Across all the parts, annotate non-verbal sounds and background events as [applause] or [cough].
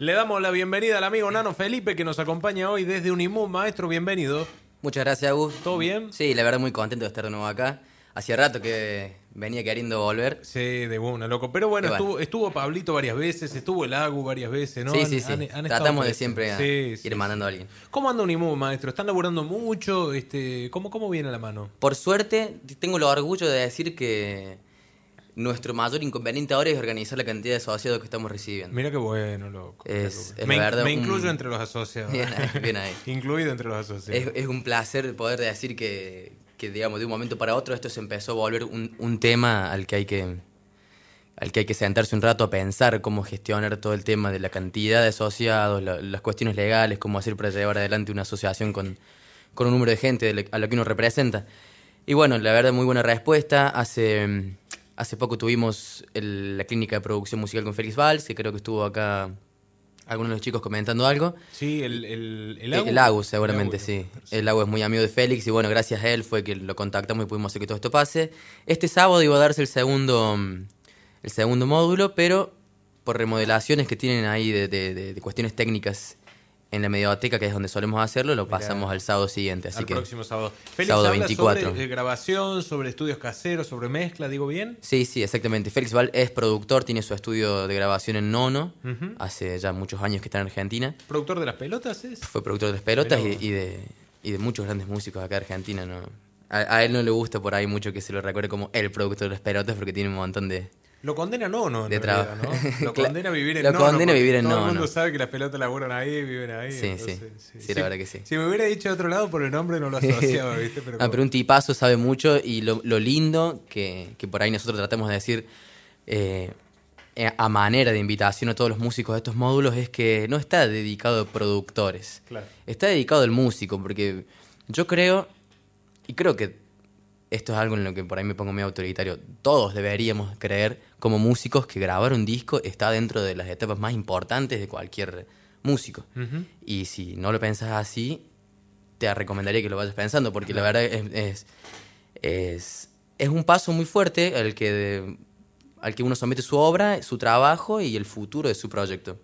Le damos la bienvenida al amigo Nano Felipe que nos acompaña hoy desde Unimum. Maestro, bienvenido. Muchas gracias, Agus. ¿Todo bien? Sí, la verdad muy contento de estar de nuevo acá. Hacía rato que venía queriendo volver. Sí, de una, loco. Pero bueno. Estuvo, estuvo Pablito varias veces, estuvo el Agu varias veces, ¿no? sí, sí, sí. han- han estado Tratamos de siempre a- Sí, ir sí, mandando a alguien. ¿Cómo anda Unimum, maestro? ¿Están laburando mucho? Este, ¿cómo, ¿Cómo viene la mano? Por suerte, tengo el orgullo de decir que nuestro mayor inconveniente ahora es organizar la cantidad de asociados que estamos recibiendo. Mira qué bueno, loco. Es- es me, la verdad me un- incluyo entre los asociados. Bien ahí, bien ahí. [laughs] Incluido entre los asociados. Es, es un placer poder decir que, que, digamos, de un momento para otro esto se empezó a volver un, un tema al que hay que al que hay que sentarse un rato a pensar cómo gestionar todo el tema de la cantidad de asociados, la- las cuestiones legales, cómo hacer para llevar adelante una asociación con, con un número de gente a la que uno representa. Y bueno, la verdad, muy buena respuesta. Hace, hace poco tuvimos el- la clínica de producción musical con Félix Valls, que creo que estuvo acá algunos de los chicos comentando algo. Sí, el, el, el El Agu. Seguramente, El Agu, sí. El Agus es muy amigo de Félix y bueno, gracias a él fue que lo contactamos y pudimos hacer que todo esto pase. Este sábado iba a darse el segundo, el segundo módulo, pero por remodelaciones que tienen ahí de, de- de- de cuestiones técnicas en la medioteca, que es donde solemos hacerlo, lo Mirá. pasamos al sábado siguiente. Así al que próximo sábado. Félix sábado habla 24. sobre eh, grabación, sobre estudios caseros, sobre mezcla, ¿digo bien? Sí, sí, exactamente. Félix Val es productor, tiene su estudio de grabación en Nono, hace ya muchos años que está en Argentina. ¿Productor de las pelotas es? Fue productor de las pelotas y, de, y de muchos grandes músicos acá de Argentina. ¿no? A, a él no le gusta por ahí mucho que se lo recuerde como el productor de las pelotas porque tiene un montón de... Lo condena no, no, en De realidad. ¿no? [laughs] Lo condena a vivir en lo Nono, condena a porque vivir en Todo el Nono. mundo sabe que las pelotas laburan ahí, viven ahí. Sí, entonces, sí. Sí, la verdad que sí. Si me hubiera dicho de otro lado, por el nombre no lo [laughs] asociaba, ¿viste? Pero, Ah, pero un tipazo sabe mucho y lo, lo lindo que, que por ahí nosotros tratamos de decir eh, eh, a manera de invitación a todos los músicos de estos módulos es que no está dedicado a productores. Claro. Está dedicado al músico, porque yo creo, y creo que esto es algo en lo que por ahí me pongo medio autoritario, todos deberíamos creer como músicos que grabar un disco está dentro de las etapas más importantes de cualquier músico. Y si no lo pensás así, te recomendaría que lo vayas pensando, porque la verdad es, es, es, es un paso muy fuerte al que, al que uno somete su obra, su trabajo y el futuro de su proyecto.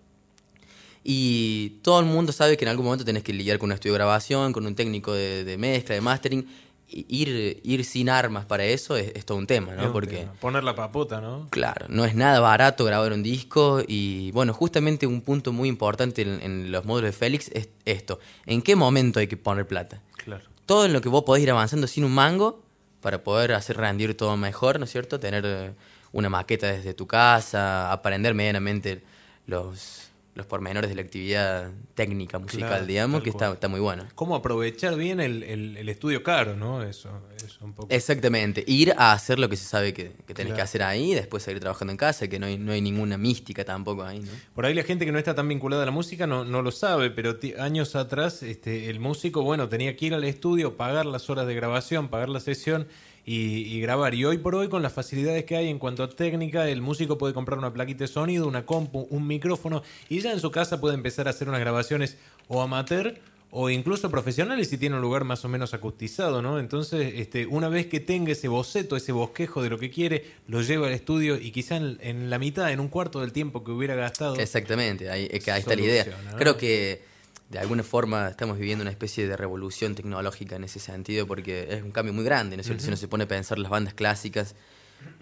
Y todo el mundo sabe que en algún momento tenés que lidiar con un estudio de grabación, con un técnico de, de mezcla, de mastering. Ir, ir sin armas para eso es, es todo un tema, ¿no? un Porque, tema. Poner la papota, ¿no? claro, no es nada barato grabar un disco. Y bueno, justamente un punto muy importante en, en los módulos de Félix es esto. ¿En qué momento hay que poner plata? Claro. todo en lo que vos podés ir avanzando sin un mango para poder hacer rendir todo mejor, ¿no es cierto? Tener eh, una maqueta desde tu casa, aprender medianamente los, los pormenores de la actividad técnica musical, Claro, digamos, que está, está muy bueno. ¿Cómo aprovechar bien el, el- el estudio caro, no? Eso, eso un poco. Exactamente, ir a hacer lo que se sabe que, que tenés Claro. que hacer ahí después seguir trabajando en casa, que no hay, no hay ninguna mística tampoco ahí, ¿no? Por ahí la gente que no está tan vinculada a la música no, no lo sabe, pero años atrás este, el músico, bueno, tenía que ir al estudio, pagar las horas de grabación, pagar la sesión y, y grabar. Y hoy por hoy, con las facilidades que hay en cuanto a técnica, el músico puede comprar una plaquita de sonido, una compu, un micrófono y ya en su casa puede empezar a hacer unas grabaciones o amateur o incluso profesionales si tiene un lugar más o menos acustizado, ¿no? Entonces, este, una vez que tenga ese boceto, ese bosquejo de lo que quiere, lo lleva al estudio y quizá en, en la mitad, en un cuarto del tiempo que hubiera gastado, Exactamente, ahí, ahí está la idea. Creo que de alguna forma estamos viviendo una especie de revolución tecnológica en ese sentido porque es un cambio muy grande, ¿no es cierto? Si uno se pone a pensar las bandas clásicas,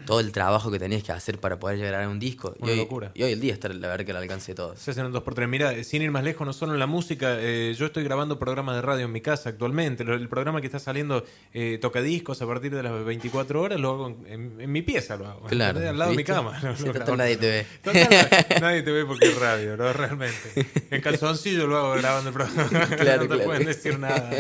todo el trabajo que tenías que hacer para poder llegar a un disco. Una y, hoy, locura. y hoy el día está la verdad que al alcance de todos. Se hacen un 2x3. Mira, sin ir más lejos, no solo en la música, eh, yo estoy grabando programas de radio en mi casa actualmente. El programa que está saliendo eh, toca discos a partir de las 24 horas, lo hago en, en- en mi pieza, lo hago. Claro. Al lado de mi cama. lo- Sí, lo total, grabo. nadie te ve. Total, [laughs] nadie te ve porque es radio, ¿no? Realmente. En calzoncillo lo hago grabando el programa. [laughs] Claro, [laughs] no te claro. pueden decir nada.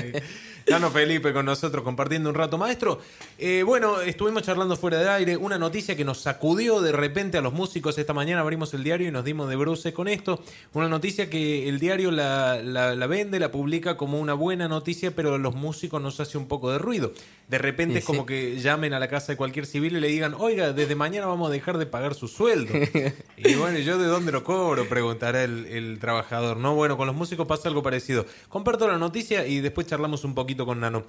Nano Felipe con nosotros compartiendo un rato. Maestro, eh, bueno, estuvimos charlando fuera de aire. Una noticia que nos sacudió de repente a los músicos esta mañana. Abrimos el diario y nos dimos de bruces con esto. Una noticia que el diario la, la- la vende, la publica como una buena noticia, pero a los músicos nos hace un poco de ruido. De repente Sí, es como sí. que llamen a la casa de cualquier civil y le digan, oiga, desde mañana vamos a dejar de pagar su sueldo. [laughs] y bueno, ¿y ¿yo de dónde lo cobro? Preguntará el, el trabajador. No, bueno, con los músicos pasa algo parecido. Comparto la noticia y después charlamos un poquito con Nano.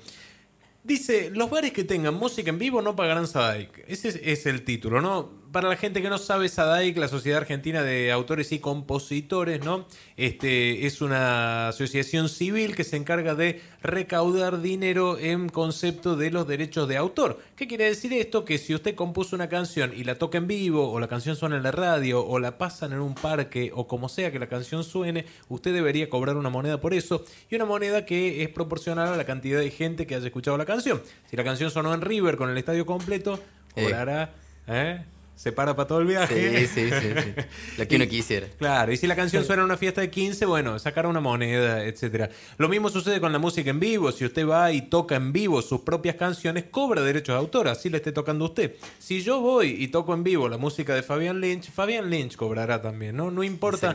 Dice, los bares que tengan música en vivo no pagarán SADAIC. Ese es, es el título, ¿no? Para la gente que no sabe, SADAIC, la Sociedad Argentina de Autores y Compositores, ¿no? Este, es una asociación civil que se encarga de recaudar dinero en concepto de los derechos de autor. ¿Qué quiere decir esto? Que si usted compuso una canción y la toca en vivo, o la canción suena en la radio, o la pasan en un parque, o como sea que la canción suene, usted debería cobrar una moneda por eso, y una moneda que es proporcional a la cantidad de gente que haya escuchado la canción. Si la canción sonó en River con el estadio completo, cobrará... ¿eh? Se para para todo el viaje. Sí, sí, sí, sí. [laughs] Lo que uno quisiera. Claro, y si la canción suena en una fiesta de 15, bueno, sacar una moneda, etcétera. Lo mismo sucede con la música en vivo. Si usted va y toca en vivo sus propias canciones, cobra derechos de autor, así le esté tocando a usted. Si yo voy y toco en vivo la música de Fabián Lynch, Fabián Lynch cobrará también, ¿no? No importa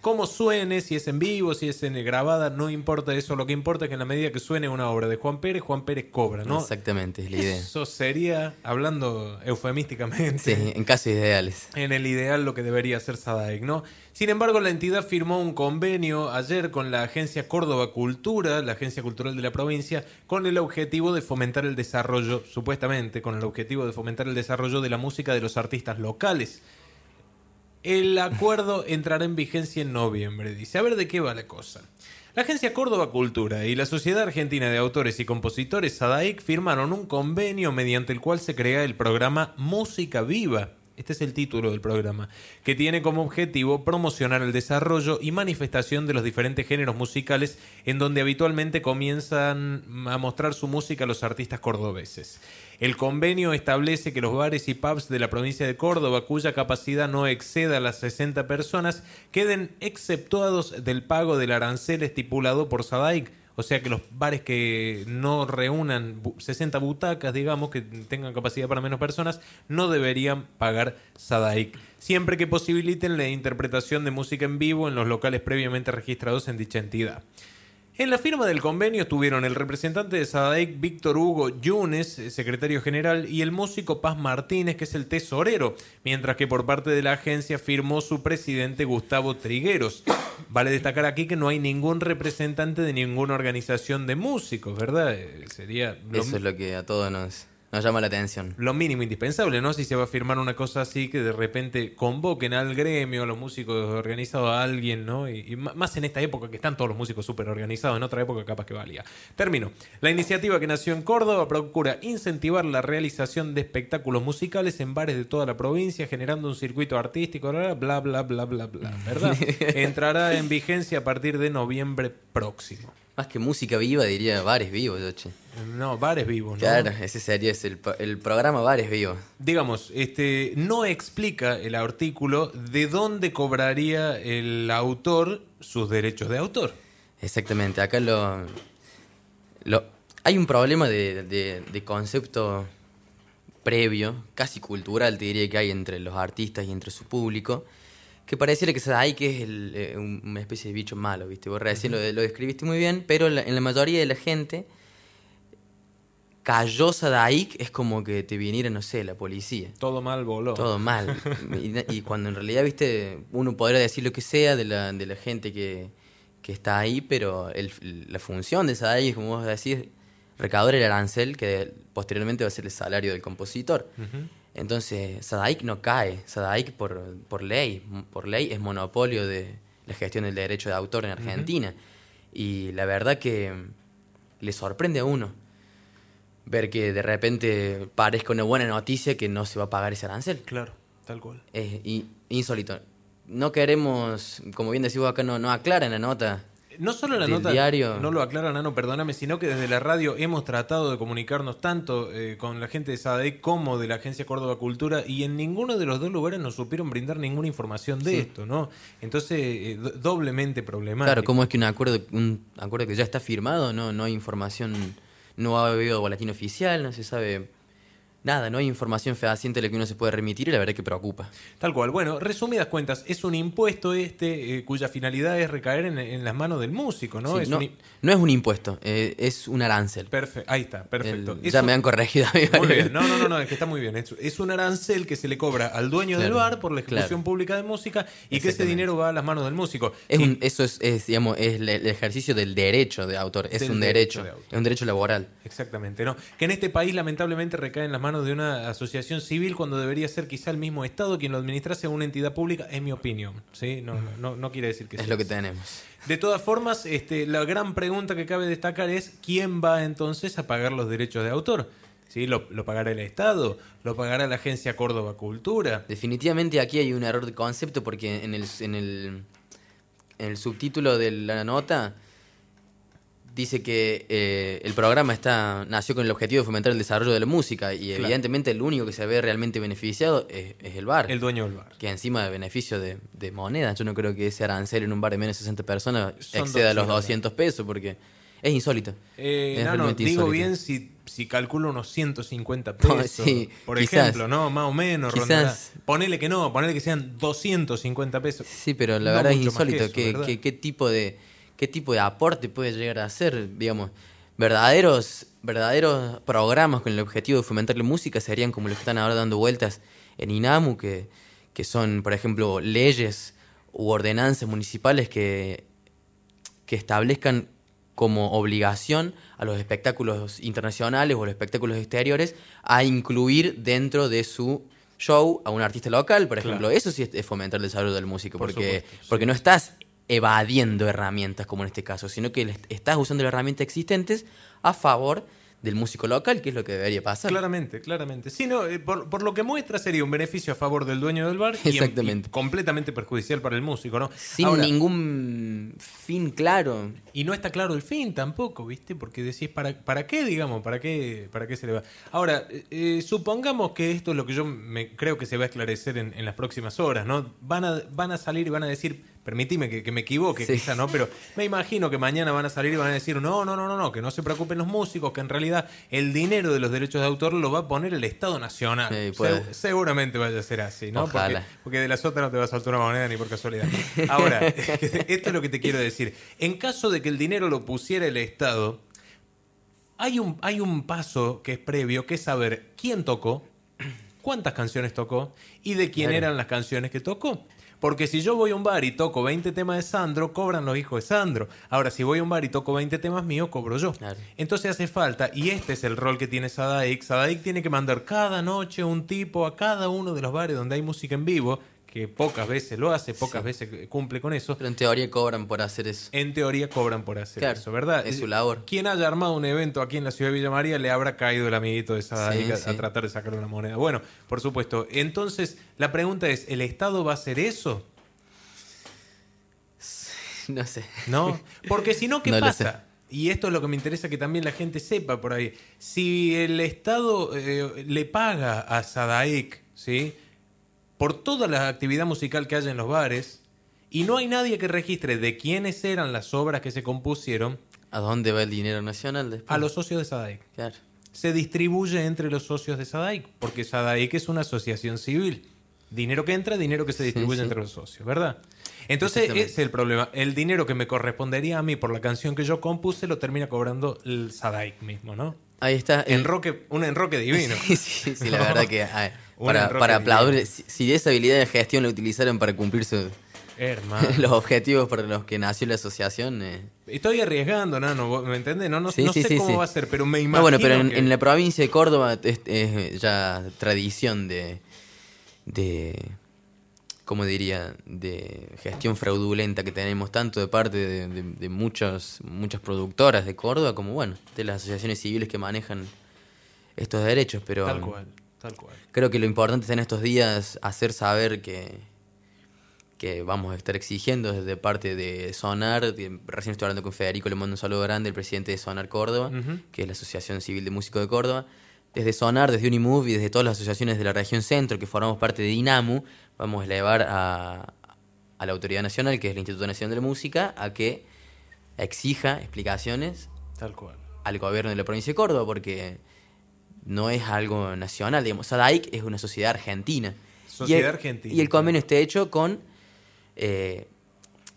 cómo suene, si es en vivo, si es en grabada, no importa eso. Lo que importa es que en la medida que suene una obra de Juan Pérez, Juan Pérez cobra, ¿no? Exactamente, es la idea. Eso sería, hablando eufemísticamente. Sí, en casos ideales. En el ideal lo que debería ser SADAIC, ¿no? Sin embargo, la entidad firmó un convenio ayer con la Agencia Córdoba Cultura, la agencia cultural de la provincia, con el objetivo de fomentar el desarrollo, supuestamente, con el objetivo de fomentar el desarrollo de la música de los artistas locales. El acuerdo entrará en vigencia en noviembre, dice. A ver de qué va la cosa. La Agencia Córdoba Cultura y la Sociedad Argentina de Autores y Compositores SADAIC firmaron un convenio mediante el cual se crea el programa Música Viva este es el título del programa, que tiene como objetivo promocionar el desarrollo y manifestación de los diferentes géneros musicales en donde habitualmente comienzan a mostrar su música los artistas cordobeses. El convenio establece que los bares y pubs de la provincia de Córdoba, cuya capacidad no exceda las 60 personas, queden exceptuados del pago del arancel estipulado por SADAIC o sea que los bares que no reúnan 60 butacas, digamos, que tengan capacidad para menos personas, no deberían pagar SADAIC, siempre que posibiliten la interpretación de música en vivo en los locales previamente registrados en dicha entidad. En la firma del convenio estuvieron el representante de SADAIC, Víctor Hugo Yunes, secretario general, y el músico Paz Martínez, que es el tesorero, mientras que por parte de la agencia firmó su presidente Gustavo Trigueros. Vale destacar aquí que no hay ningún representante de ninguna organización de músicos, ¿verdad? Eh, sería Eso es lo que a todos nos, nos llama la atención. Lo mínimo indispensable, ¿no? Si se va a firmar una cosa así, que de repente convoquen al gremio, a los músicos organizados, a alguien, ¿no? Y, más en esta época que están todos los músicos súper organizados, en otra época capaz que valía. Termino. La iniciativa que nació en Córdoba procura incentivar la realización de espectáculos musicales en bares de toda la provincia, generando un circuito artístico, bla, bla, bla, bla, bla, bla, ¿verdad? [laughs] Entrará en vigencia a partir de noviembre próximo. Más que música viva, diría bares vivos, Yoche. No, bares vivos, ¿no? Claro, ese sería el, el, programa Bares Vivos. Digamos, este, no explica el artículo de dónde cobraría el autor sus derechos de autor. Exactamente, acá lo, lo hay un problema de, de, concepto previo, casi cultural, te diría que hay entre los artistas y entre su público, que pareciera que Sadaik es el, eh, una especie de bicho malo, ¿viste? Vos recién lo, lo, describiste muy bien, pero en la mayoría de la gente cayó Sadaik es como que te viniera, no sé, la policía. Todo mal voló. Todo mal. [laughs] y, cuando en realidad, viste, uno podría decir lo que sea de la, de la gente que, que está ahí, pero el, la función de Sadaik es, como vos decís, recaudar el arancel que posteriormente va a ser el salario del compositor. Entonces, Sadaik no cae. Sadaik por, por ley, por ley es monopolio de la gestión del derecho de autor en Argentina. Y la verdad que le sorprende a uno ver que de repente parezca una buena noticia que no se va a pagar ese arancel. Claro, tal cual. Es insólito. No queremos, como bien decimos acá, no, no aclaran la nota. No solo la nota diario. no lo aclara Nano, perdóname, sino que desde la radio hemos tratado de comunicarnos tanto eh, con la gente de SADE como de la Agencia Córdoba Cultura y en ninguno de los dos lugares nos supieron brindar ninguna información de esto, ¿no? Entonces, eh, doblemente problemático. Claro, ¿cómo es que un acuerdo, un acuerdo que ya está firmado, no, no hay información no ha habido boletín oficial, no se sabe nada, no hay información fehaciente de la que uno se puede remitir y la verdad que preocupa. Tal cual. Bueno, resumidas cuentas, es un impuesto este eh, cuya finalidad es recaer en, las manos del músico, ¿no? es no, no, es un impuesto, eh, es un arancel. Perfecto, ahí está, perfecto. ya me han corregido. Muy bien, no, no, no, es que está muy bien. Es, un arancel que se le cobra al dueño del bar por la ejecución pública de música y que ese dinero va a las manos del músico. eso es, digamos, es el ejercicio del derecho de autor, es un derecho, es un derecho laboral. Exactamente, ¿no? Que en este país lamentablemente recae en las manos manos de una asociación civil cuando debería ser quizá el mismo Estado quien lo administrase a una entidad pública, en mi opinión. ¿sí? No, no, no, quiere decir que Es lo que tenemos. De todas formas, este, la gran pregunta que cabe destacar es quién va entonces a pagar los derechos de autor. ¿Sí? ¿Lo, ¿Lo, pagará el Estado? ¿Lo pagará la Agencia Córdoba Cultura? Definitivamente aquí hay un error de concepto porque en el, en el, en el subtítulo de la nota dice que eh, el programa está nació con el objetivo de fomentar el desarrollo de la música y evidentemente el único que se ve realmente beneficiado es, el bar. El dueño del bar. Que encima de beneficio de, de, moneda. Yo no creo que ese arancel en un bar de menos de 60 personas exceda los 200 pesos porque es insólito. Eh, no, no, digo bien si, si calculo unos 150 [laughs] pesos, por ejemplo, ¿no? Más o menos. Quizás, ponele que no, ponele que sean 250 pesos. Sí, pero la verdad es insólito. ¿Qué tipo de qué tipo de aporte puede llegar a hacer, digamos. Verdaderos, verdaderos programas con el objetivo de fomentar la música serían como los que están ahora dando vueltas en INAMU, que, que son, por ejemplo, leyes u ordenanzas municipales que, que establezcan como obligación a los espectáculos internacionales o los espectáculos exteriores a incluir dentro de su show a un artista local, por ejemplo. Eso sí es fomentar el desarrollo del músico, porque, porque no estás evadiendo herramientas como en este caso, sino que estás usando las herramientas existentes a favor del músico local, que es lo que debería pasar. Claramente, claramente. Sí, no, eh, por, lo que muestra sería un beneficio a favor del dueño del bar Exactamente. Y, completamente perjudicial para el músico, ¿no? Sin ningún fin claro. Y no está claro el fin tampoco, ¿viste? Porque decís, ¿para, para qué, digamos? ¿Para qué, ¿Para qué se le va? Ahora, eh, eh, supongamos que esto es lo que yo me, creo que se va a esclarecer en, en las próximas horas, ¿no? Van a, van a salir y van a decir permitime que, me equivoque, quizá, ¿no? Pero me imagino que mañana van a salir y van a decir, no, no, no, no, no, que no se preocupen los músicos, que en realidad el dinero de los derechos de autor lo va a poner el Estado Nacional. seguramente vaya a ser así, ¿no? Porque, porque, de las otras no te va a saltar una moneda ni por casualidad. Ahora, [laughs] [laughs] esto es lo que te quiero decir. En caso de que el dinero lo pusiera el Estado, hay un, hay un paso que es previo, que es saber quién tocó, cuántas canciones tocó y de quién eran las canciones que tocó. Porque si yo voy a un bar y toco 20 temas de Sandro, cobran los hijos de Sandro. Ahora, si voy a un bar y toco 20 temas míos, cobro yo. Entonces hace falta, y este es el rol que tiene Sadaik, Sadaik tiene que mandar cada noche un tipo a cada uno de los bares donde hay música en vivo, que pocas veces lo hace, pocas veces cumple con eso. Pero en teoría cobran por hacer eso. En teoría cobran por hacer eso, ¿verdad? Es su labor. Quien haya armado un evento aquí en la ciudad de Villa María le habrá caído el amiguito de esa a, tratar de sacar una moneda. Bueno, por supuesto. Entonces, la pregunta es, ¿el Estado va a hacer eso? No sé. ¿No? [laughs] Porque si no, ¿qué pasa? Y esto es lo que me interesa que también la gente sepa por ahí. Si el Estado eh, le paga a Sadaik, ¿sí? Por toda la actividad musical que hay en los bares y no hay nadie que registre de quiénes eran las obras que se compusieron. ¿A dónde va el dinero nacional después? A los socios de Sadaik. Claro. Se distribuye entre los socios de Sadaik, porque Sadaik es una asociación civil. Dinero que entra, dinero que se distribuye entre los socios, ¿verdad? Entonces, ese es el problema. El dinero que me correspondería a mí por la canción que yo compuse lo termina cobrando el Sadaik mismo, ¿no? Ahí está. Enroque, un enroque divino. [laughs] sí, sí, la verdad que para, para aplaudir, si, esa habilidad de gestión la utilizaron para cumplir [laughs] los objetivos para los que nació la asociación. Eh. Estoy arriesgando, ¿no? ¿me entiendes? No, no, sé cómo va a ser, pero me imagino. bueno, pero en, la provincia de Córdoba es, ya tradición de, de. ¿Cómo diría? De gestión fraudulenta que tenemos tanto de parte de, de muchas, muchas productoras de Córdoba como, bueno, de las asociaciones civiles que manejan estos derechos. Pero, Tal cual Creo que lo importante es en estos días hacer saber que, que vamos a estar exigiendo desde parte de Sonar. Recién estoy hablando con Federico, le mando un saludo grande, el presidente de Sonar Córdoba, que es la Asociación Civil de Músicos de Córdoba. Desde Sonar, desde Unimove y desde todas las asociaciones de la región centro que formamos parte de DINAMU, vamos a elevar a, a la Autoridad Nacional, que es el Instituto Nacional de la Música, a que exija explicaciones Tal cual. al gobierno de la provincia de Córdoba, porque no es algo nacional. Digamos. SADAIC es una sociedad argentina. Sociedad argentina. Y el convenio está hecho con eh,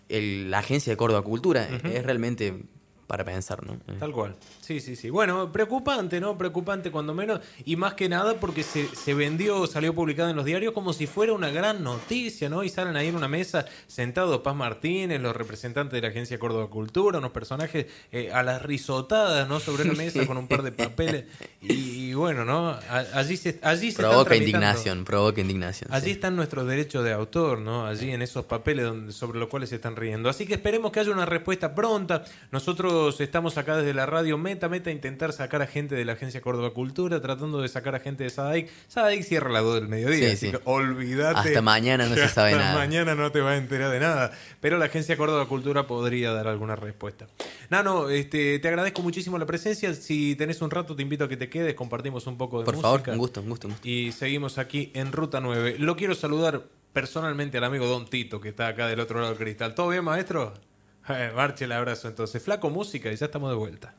la Agencia de Córdoba Cultura. Es realmente para pensar, ¿no? Eh. Tal cual. Sí, sí, sí. Bueno, preocupante, ¿no? Preocupante cuando menos. Y más que nada porque se, se vendió, salió publicado en los diarios como si fuera una gran noticia, ¿no? Y salen ahí en una mesa sentados Paz Martínez, los representantes de la Agencia Córdoba Cultura, unos personajes eh, a las risotadas, ¿no? Sobre una mesa con un par de papeles. Y, bueno, ¿no? Allí se, allí se Provoca indignación, provoca indignación. Allí están nuestros derechos de autor, ¿no? Allí en esos papeles donde, sobre los cuales se están riendo. Así que esperemos que haya una respuesta pronta. Nosotros estamos acá desde la radio Meta Meta a intentar sacar a gente de la Agencia Córdoba Cultura, tratando de sacar a gente de Sadaic. Sadaic cierra la 2 del mediodía, así que olvídate. Hasta mañana no se [laughs] sabe hasta nada. mañana no te va a enterar de nada. Pero la Agencia Córdoba Cultura podría dar alguna respuesta. Nano, este, te agradezco muchísimo la presencia. Si tenés un rato, te invito a que te quedes, compartimos un poco de Por música. favor, un gusto, un gusto, un gusto. Y seguimos aquí en Ruta 9. Lo quiero saludar personalmente al amigo Don Tito, que está acá del otro lado del cristal. ¿Todo bien, maestro? [laughs] Marche el abrazo entonces. Flaco música y ya estamos de vuelta.